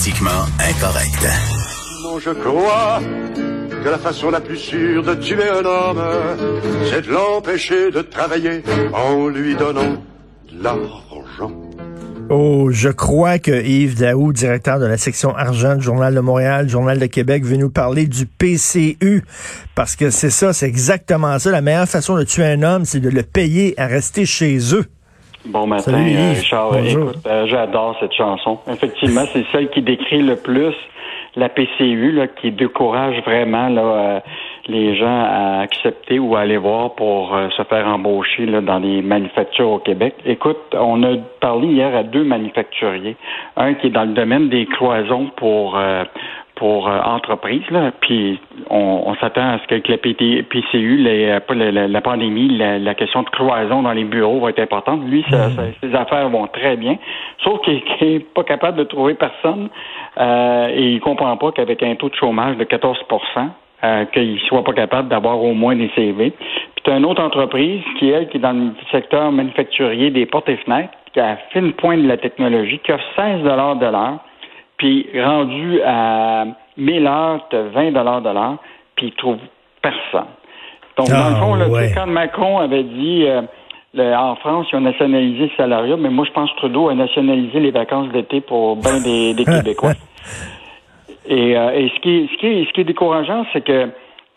Politiquement incorrect. Non, je crois que la façon la plus sûre de tuer un homme, c'est de l'empêcher de travailler en lui donnant de l'argent. Oh, je crois que Yves Daou, directeur de la section argent du Journal de Montréal, Journal de Québec, veut nous parler du PCU. Parce que c'est ça, c'est exactement ça. La meilleure façon de tuer un homme, c'est de le payer à rester chez eux. Bon matin, Salut, euh. Richard. Bonjour. Écoute, euh, j'adore cette chanson. Effectivement, c'est celle qui décrit le plus la PCU, là, qui décourage vraiment là, euh, les gens à accepter ou à aller voir pour se faire embaucher là, dans les manufactures au Québec. Écoute, on a parlé hier à deux manufacturiers. Un qui est dans le domaine des cloisons pour euh, pour euh, entreprises, là, puis on, on s'attend à ce qu'avec la PT PCU, les, euh, pas la, la- la pandémie, la, la question de cloison dans les bureaux va être importante. Lui, ça- ça- ses affaires vont très bien, sauf qu'il n'est pas capable de trouver personne euh, et il comprend pas qu'avec un taux de chômage de 14% euh, qu'il soit pas capable d'avoir au moins des CV. Puis tu as une autre entreprise qui, elle, qui est dans le secteur manufacturier des portes et fenêtres, qui a fait une pointe de la technologie, qui offre 16 de l'heure, puis rendu à 1000 heures, tu 20 de l'heure, puis il trouve personne. Donc, dans le Ah, fond, là, ouais. quand Macron avait dit euh, le- en France, ils ont nationalisé le salariat, mais moi, je pense que Trudeau a nationalisé les vacances d'été pour bien des, des Québécois. Et, euh, et ce, qui est, ce, qui est, ce qui est décourageant, c'est que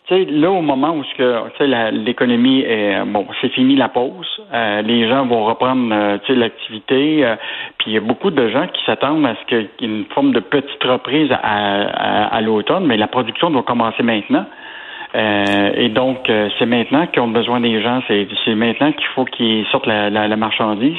sais, là, au moment où tu l'économie est bon, c'est fini la pause, euh, les gens vont reprendre euh, tu l'activité, euh, puis il y a beaucoup de gens qui s'attendent à ce qu'il y ait une forme de petite reprise à, à, à l'automne, mais la production doit commencer maintenant. Euh, et donc, euh, c'est maintenant qu'ils ont besoin des gens, c'est c'est maintenant qu'il faut qu'ils sortent la, la, la marchandise.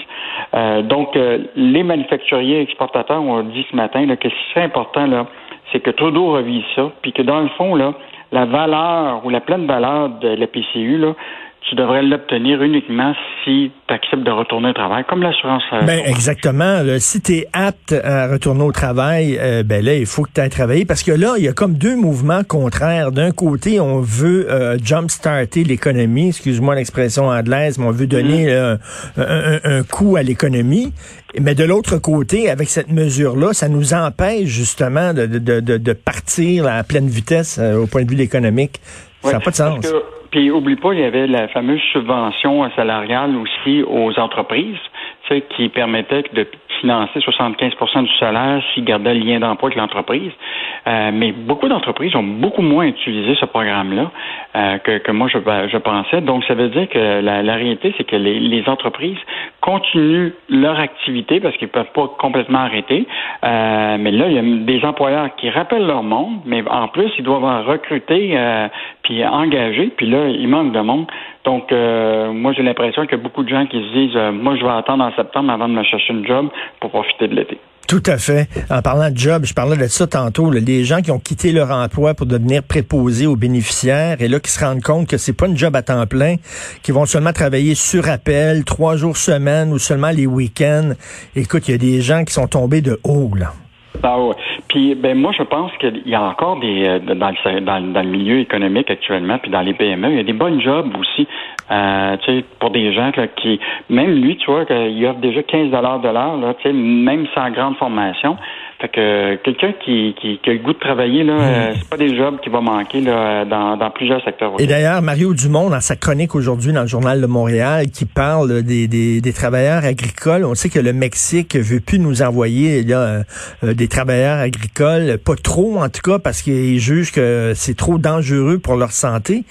Euh, donc, euh, les manufacturiers exportateurs ont dit ce matin là, que ce qui serait important, là, c'est que Trudeau revise ça, puis que dans le fond, là, la valeur ou la pleine valeur de la PCU, là, tu devrais l'obtenir uniquement si tu acceptes de retourner au travail, comme l'assurance. euh, Ben, exactement. là. si tu es apte à retourner au travail, euh, ben là, il faut que tu ailles travailler. Parce que là, il y a comme deux mouvements contraires. D'un côté, on veut euh, jump-starter l'économie, excuse-moi l'expression anglaise, mais on veut donner euh, un, un- un coup à l'économie. Mais de l'autre côté, avec cette mesure-là, ça nous empêche justement de, de, de- de, de partir à pleine vitesse au point de vue économique. ça n'a Ouais, pas de sens. que- puis oublie pas, il y avait la fameuse subvention salariale aussi aux entreprises, sais, qui permettait de financer 75% du salaire s'ils gardaient le lien d'emploi avec l'entreprise. Euh, mais beaucoup d'entreprises ont beaucoup moins utilisé ce programme-là euh, que, moi je, je pensais. Donc ça veut dire que la, réalité, c'est que les, entreprises continuent leur activité parce qu'ils peuvent pas complètement arrêter. Euh, mais là, il y a des employeurs qui rappellent leur monde, mais en plus, ils doivent en recruter puis engager. Puis là, il manque de monde. Donc, euh, moi, j'ai l'impression qu'il y a beaucoup de gens qui se disent, euh, moi, je vais attendre en septembre avant de me chercher une job pour profiter de l'été. Tout à fait. En parlant de job, je parlais de ça tantôt, là, les gens qui ont quitté leur emploi pour devenir préposés aux bénéficiaires et là qui se rendent compte que c'est pas une job à temps plein, qui vont seulement travailler sur appel, trois jours semaine ou seulement les week-ends. Écoute, il y a des gens qui sont tombés de haut, là. Ah ouais. Puis ben moi je pense qu'il y a encore des euh, dans le dans, le- milieu économique actuellement puis dans les PME il y a des bonnes jobs aussi. Euh, tu sais pour des gens là, qui même lui tu vois qu'il offre déjà 15 dollars de l'heure tu sais même sans grande formation fait que quelqu'un qui, qui, qui a le goût de travailler là euh, c'est pas des jobs qui va manquer là dans, dans plusieurs secteurs Et d'ailleurs, Mario Dumont, dans sa chronique aujourd'hui dans le Journal de Montréal, qui parle des, des, des travailleurs agricoles, on sait que le Mexique veut plus nous envoyer là, euh, des travailleurs agricoles, pas trop en tout cas, parce qu'ils jugent que c'est trop dangereux pour leur santé.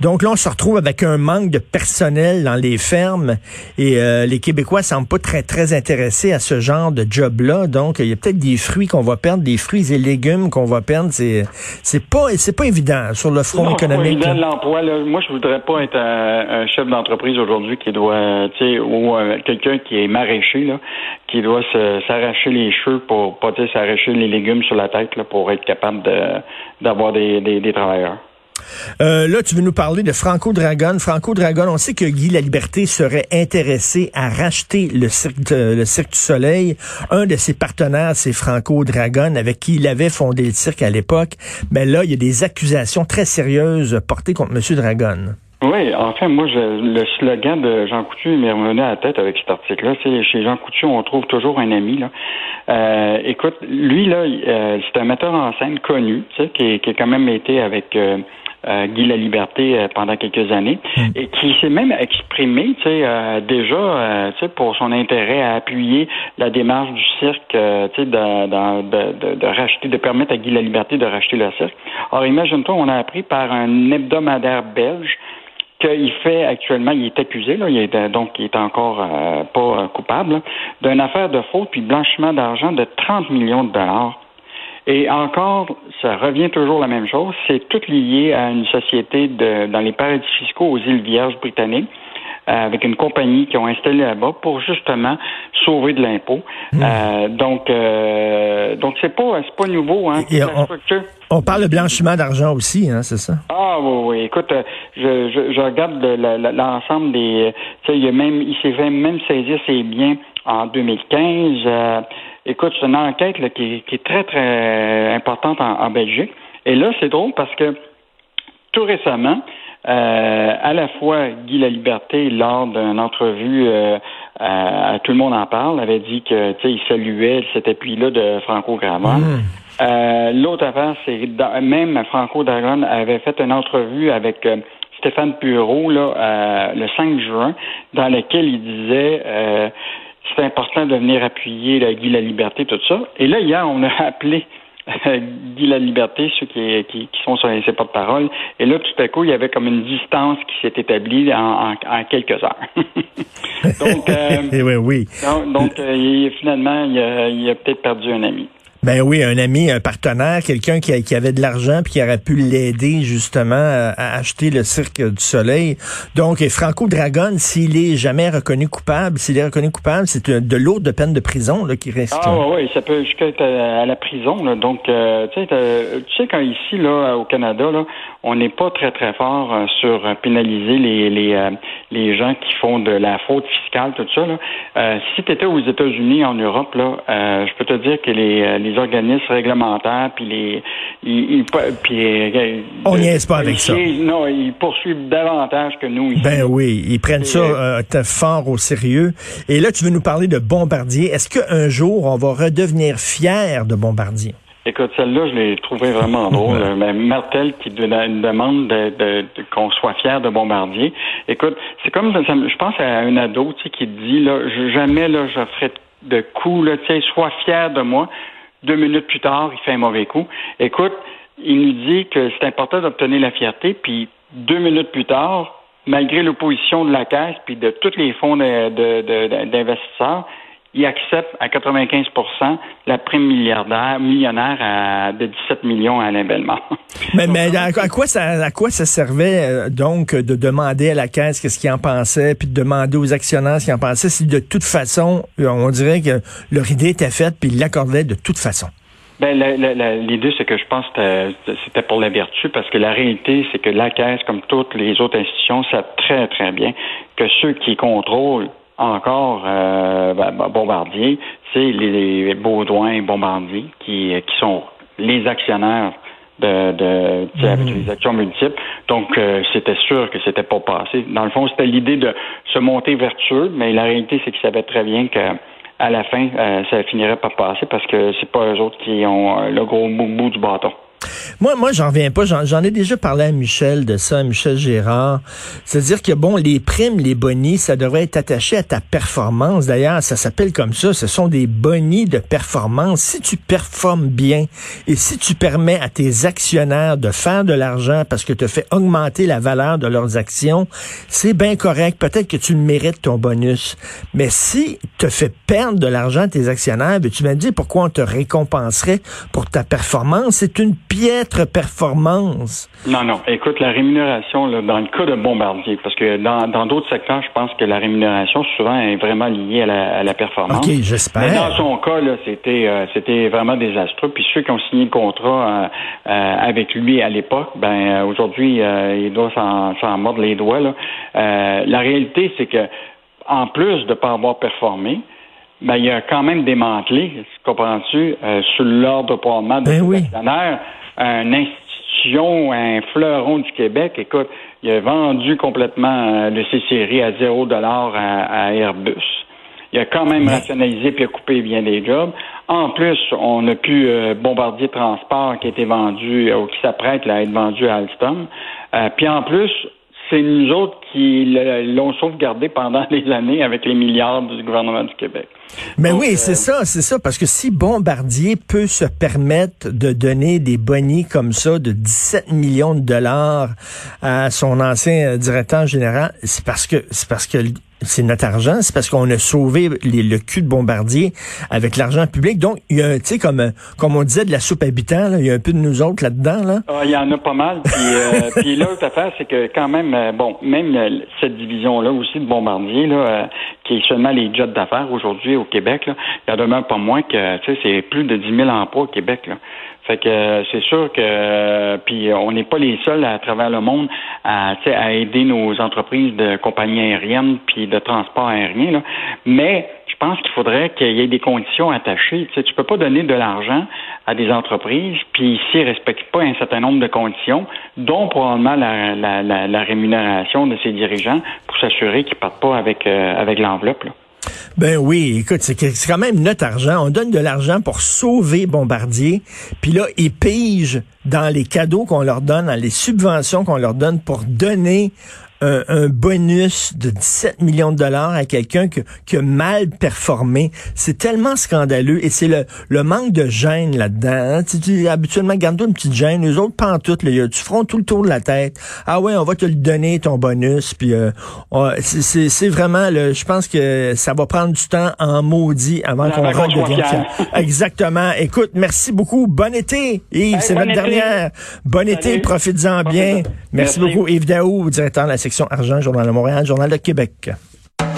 Donc là, on se retrouve avec un manque de personnel dans les fermes et euh, les Québécois semblent pas très, très intéressés à ce genre de job-là. Donc, il y a peut-être des fruits fruits qu'on va perdre, des fruits et légumes qu'on va perdre. C'est c'est pas c'est pas évident sur le front économique. Pas l'emploi. Moi, je voudrais pas être un, chef d'entreprise aujourd'hui qui doit, tu sais, ou euh, quelqu'un qui est maraîcher là, qui doit s'arracher les cheveux pour pas s'arracher les légumes sur la tête là, pour être capable d'avoir des, des, des travailleurs. Euh, là, tu veux nous parler de Franco Dragon. Franco Dragon, on sait que Guy La Liberté serait intéressé à racheter le cirque, le cirque du Soleil. Un de ses partenaires, c'est Franco Dragon, avec qui il avait fondé le cirque à l'époque. Mais là, il y a des accusations très sérieuses portées contre M. Dragon. Oui, enfin, moi, le slogan de Jean Coutu m'est revenu à la tête avec cet article-là. C'est chez Jean Coutu, on trouve toujours un ami. Là. Euh, écoute, lui, là, euh, c'est un metteur en scène connu, tu sais, qui, qui a quand même été avec euh, Guy La Liberté euh, pendant quelques années hmm. et qui s'est même exprimé, tu sais, euh, déjà, tu sais, pour son intérêt à appuyer la démarche du cirque, tu sais, de, de, de, racheter, de permettre à Guy La Liberté de racheter le cirque. Alors, imagine-toi, on a appris par un hebdomadaire belge qu'il fait actuellement, il est accusé, là, il est, donc il est encore pas coupable, d'une affaire de faute puis blanchiment d'argent de 30 millions de dollars et encore, ça revient toujours la même chose. C'est tout lié à une société de, dans les paradis fiscaux aux îles Vierges britanniques euh, avec une compagnie qui ont installé là-bas pour justement sauver de l'impôt. Hmm. Euh, donc, euh, donc c'est pas c'est pas nouveau. Hein, on, parle de blanchiment d'argent aussi, hein, c'est ça? Ah oui, oui. Écoute, je, je, je regarde l'ensemble des. Tu sais, il a même, il s'est même saisir ses biens en 2015. Écoute, c'est une enquête qui, est très, très importante en, Belgique. Et là, c'est drôle parce que tout récemment, euh, à la fois Guy La Liberté, lors d'une entrevue euh, à, Tout le monde en parle, avait dit que il saluait cet appui-là de Franco Gramont. Mmh. Euh, l'autre affaire, c'est même Franco Dragon avait fait une entrevue avec Stéphane Bureau là, le 5 juin, dans laquelle il disait c'est important de venir appuyer la Guy la Liberté, tout ça. Et là, hier, on a appelé euh, Guy la Liberté, ceux qui, qui, sont sur ses porte-parole. Et là, tout à coup, il y avait comme une distance qui s'est établie en, quelques heures. donc, euh, oui, oui. donc, euh, finalement, il a peut-être perdu un ami. Ben oui, un ami, un partenaire, quelqu'un qui, qui, avait de l'argent puis qui aurait pu l'aider justement à, acheter le Cirque du Soleil. Donc, Franco Dragon, s'il est jamais reconnu coupable, s'il est reconnu coupable, c'est de lourdes peines de prison là, qui reste. Ah oui, ça peut jusqu'à à la prison. Là. Donc, euh, tu sais, quand ici là au Canada là, on n'est pas très très fort euh, sur pénaliser les les, euh, les gens qui font de la fraude fiscale, tout ça. Là. si tu étais aux États-Unis, en Europe là, je peux te dire que les organismes réglementaires, puis les, ils, puis, euh, on n'y est pas avec ça. Non, ils poursuivent davantage que nous. Ici. Ben oui, ils prennent ça euh, fort au sérieux. Et là, tu veux nous parler de Bombardier. Est-ce qu'un jour, on va redevenir fier de Bombardier? Écoute, celle-là, je l'ai trouvée vraiment drôle. Mais Martel qui demande de, qu'on soit fier de Bombardier. Écoute, c'est comme, je pense à un ado, tu sais, qui dit, là, jamais, là, je ferai de coups, là, tu sais, sois fier de moi. Deux minutes plus tard, il fait un mauvais coup. Écoute, il nous dit que c'est important d'obtenir la fierté, puis deux minutes plus tard, malgré l'opposition de la Caisse puis de tous les fonds d'investisseurs, il accepte à 95 la prime milliardaire, millionnaire de 17 millions à Alain Bellemare. Mais, mais à, quoi ça, à quoi ça servait euh, donc de demander à la Caisse qu'est-ce qu'il en pensait, puis de demander aux actionnaires ce qu'ils en pensaient, si de toute façon, euh, on dirait que leur idée était faite, puis ils l'accordaient de toute façon? Ben, l'idée, c'est que je pense que c'était pour la vertu, parce que la réalité, c'est que la Caisse, comme toutes les autres institutions, savent très, très bien que ceux qui contrôlent encore euh, ben, ben, Bombardier, c'est les, Baudouin et Bombardier qui, qui sont les actionnaires de, de avec mhm. les actions multiples. Donc, euh, c'était sûr que c'était pas passé. Dans le fond, c'était l'idée de se monter vertueux, mais la réalité, c'est qu'ils savaient très bien que à la fin, euh, ça finirait par passer parce que c'est pas eux autres qui ont le gros bout, bout du bâton. Moi, moi, j'en reviens pas. J'en ai déjà parlé à Michel de ça, Michel Gérard. C'est-à-dire que, bon, les primes, les bonis, ça devrait être attaché à ta performance. D'ailleurs, ça s'appelle comme ça. Ce sont des bonis de performance. Si tu performes bien et si tu permets à tes actionnaires de faire de l'argent parce que tu fais augmenter la valeur de leurs actions, c'est bien correct. Peut-être que tu mérites, ton bonus. Mais si te fais perdre de l'argent à tes actionnaires, tu m'as dit pourquoi on te récompenserait pour ta performance? C'est une piètre performance. Non, non. Écoute, la rémunération, là, dans le cas de Bombardier, parce que dans d'autres secteurs, je pense que la rémunération, souvent, est vraiment liée à la, à la performance. OK, j'espère. Mais dans son cas, là, c'était, euh, c'était vraiment désastreux. Puis ceux qui ont signé le contrat euh, euh, avec lui à l'époque, ben aujourd'hui, il doit s'en, mordre les doigts. Là. la réalité, c'est que en plus de ne pas avoir performé, ben, il a quand même démantelé, comprends-tu, sur l'ordre probablement de ben oui une institution, un fleuron du Québec, écoute, il a vendu complètement euh, le C-Série à zéro dollar à, Airbus. Il a quand même rationalisé puis a coupé bien des jobs. En plus, on a pu euh, Bombardier Transport qui a été vendu, ou qui s'apprête à être vendu à Alstom. Euh, puis en plus, c'est nous autres qui l'ont sauvegardé pendant les années avec les milliards du gouvernement du Québec. Mais oui, c'est euh, ça, c'est ça, parce que si Bombardier peut se permettre de donner des bonnies comme ça de 17 millions de dollars à son ancien directeur général, c'est parce que c'est parce que c'est notre argent, c'est parce qu'on a sauvé le cul de Bombardier avec l'argent public. Donc, il y a, tu sais, comme, comme on disait de la soupe habitant, il y a un peu de nous autres là-dedans. Là. Ah, il y en a pas mal. Puis, euh, puis l'autre affaire, c'est que quand même, euh, bon, même cette division-là aussi de Bombardier, là, euh, qui est seulement les jets d'affaires aujourd'hui au Québec, là, il y en demeure pas moins que, tu sais, c'est plus de 10 000 emplois au Québec. Là. Fait que euh, c'est sûr que euh, puis on n'est pas les seuls à, travers le monde à, à aider nos entreprises de compagnies aériennes puis de transport aérien. Là. Mais je pense qu'il faudrait qu'il y ait des conditions attachées. Tu tu peux pas donner de l'argent à des entreprises, puis s'ils ne respectent pas un certain nombre de conditions, dont probablement la, la, la, rémunération de ces dirigeants, pour s'assurer qu'ils partent pas avec, euh, avec l'enveloppe. Ben oui, écoute, c'est quand même notre argent. On donne de l'argent pour sauver Bombardier. Puis là, ils pigent dans les cadeaux qu'on leur donne, dans les subventions qu'on leur donne pour donner un, bonus de 17 millions de dollars à quelqu'un qui, a mal performé. C'est tellement scandaleux et c'est le, le manque de gêne là-dedans. Hein. Tu, tu, habituellement, garde-toi une petite gêne. Les autres, pantoute, là, tu feront tout le tour de la tête. Ah ouais, on va te le donner, ton bonus. Puis euh, c'est vraiment, le, je pense que ça va prendre du temps en maudit avant qu'on redevienne Exactement. Écoute, merci beaucoup. Bon été, Yves. c'est notre dernière. Bon été, profites-en bien. Merci, beaucoup. Yves Daou, directeur de la Argent, Journal de Montréal, Journal de Québec.